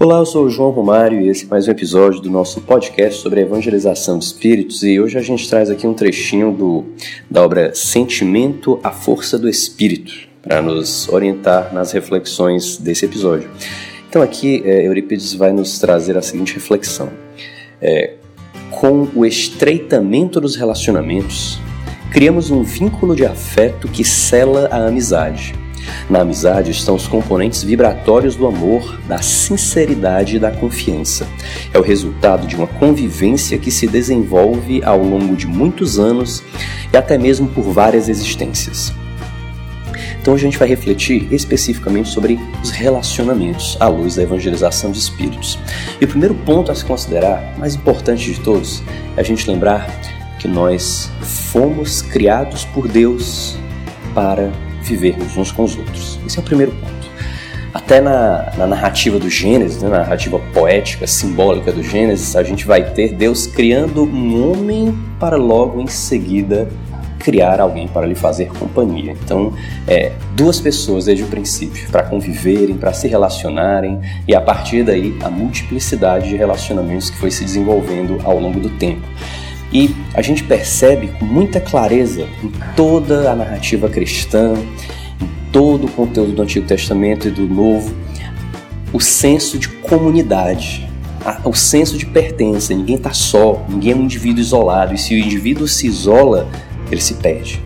Olá, eu sou o João Romário e esse é mais um episódio do nosso podcast sobre a evangelização de espíritos e hoje a gente traz aqui um trechinho do, da obra Sentimento, a Força do Espírito para nos orientar nas reflexões desse episódio. Então aqui é, Eurípides vai nos trazer a seguinte reflexão. É, com o estreitamento dos relacionamentos, criamos um vínculo de afeto que cela a amizade na amizade estão os componentes vibratórios do amor, da sinceridade e da confiança. É o resultado de uma convivência que se desenvolve ao longo de muitos anos e até mesmo por várias existências. Então a gente vai refletir especificamente sobre os relacionamentos à luz da evangelização de espíritos. E o primeiro ponto a se considerar, mais importante de todos, é a gente lembrar que nós fomos criados por Deus para vivermos uns com os outros. Esse é o primeiro ponto. Até na, na narrativa do Gênesis, né, na narrativa poética, simbólica do Gênesis, a gente vai ter Deus criando um homem para logo em seguida criar alguém para lhe fazer companhia. Então, é, duas pessoas desde o princípio, para conviverem, para se relacionarem, e a partir daí a multiplicidade de relacionamentos que foi se desenvolvendo ao longo do tempo. E a gente percebe com muita clareza em toda a narrativa cristã, em todo o conteúdo do Antigo Testamento e do Novo, o senso de comunidade, o senso de pertença. Ninguém está só, ninguém é um indivíduo isolado, e se o indivíduo se isola, ele se perde.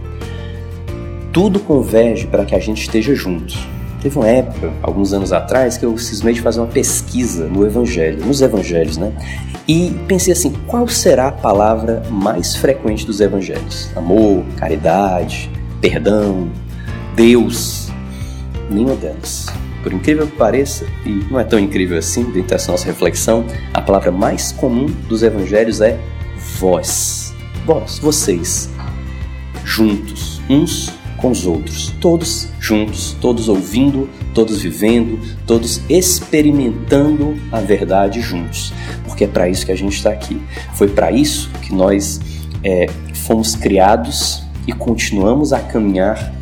Tudo converge para que a gente esteja junto. Teve uma época, alguns anos atrás, que eu cismei de fazer uma pesquisa no Evangelho, nos Evangelhos, né? E pensei assim, qual será a palavra mais frequente dos Evangelhos? Amor, caridade, perdão, Deus? Nenhuma delas. Por incrível que pareça, e não é tão incrível assim, dentro dessa nossa reflexão, a palavra mais comum dos Evangelhos é vós. Vós, vocês, juntos, uns com os outros, todos juntos, todos ouvindo, todos vivendo, todos experimentando a verdade juntos, porque é para isso que a gente está aqui. Foi para isso que nós é, fomos criados e continuamos a caminhar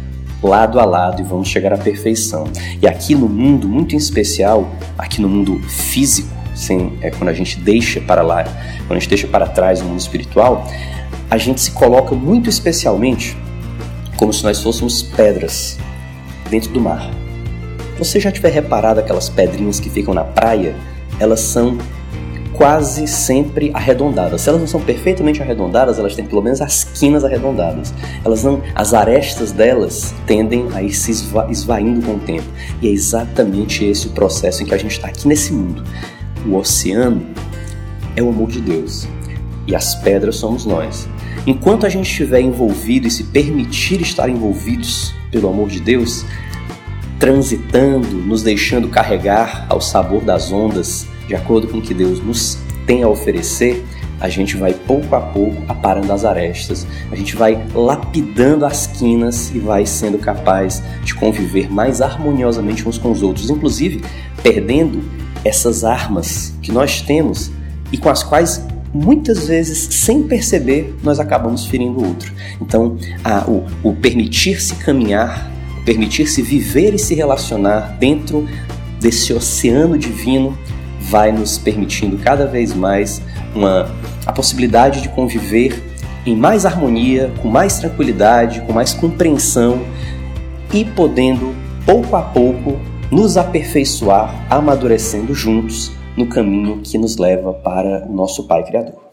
lado a lado e vamos chegar à perfeição. E aqui no mundo, muito em especial, aqui no mundo físico, é quando a gente deixa para lá, quando a gente deixa para trás o mundo espiritual, a gente se coloca muito especialmente como se nós fôssemos pedras dentro do mar. Você já tiver reparado aquelas pedrinhas que ficam na praia? Elas são quase sempre arredondadas. Se elas não são perfeitamente arredondadas, elas têm pelo menos as quinas arredondadas. Elas não, as arestas delas tendem a ir se esva, esvaindo com o tempo. E é exatamente esse o processo em que a gente está aqui nesse mundo. O oceano é o amor de Deus e as pedras somos nós. Enquanto a gente estiver envolvido e se permitir estar envolvidos pelo amor de Deus, transitando, nos deixando carregar ao sabor das ondas, de acordo com o que Deus nos tem a oferecer, a gente vai pouco a pouco aparando as arestas, a gente vai lapidando as quinas e vai sendo capaz de conviver mais harmoniosamente uns com os outros, inclusive perdendo essas armas que nós temos e com as quais muitas vezes, sem perceber, nós acabamos ferindo o outro. Então, a, o, o permitir-se caminhar, permitir-se viver e se relacionar dentro desse oceano divino vai nos permitindo cada vez mais uma, a possibilidade de conviver em mais harmonia, com mais tranquilidade, com mais compreensão e podendo, pouco a pouco, nos aperfeiçoar, amadurecendo juntos no caminho que nos leva para o nosso Pai Criador.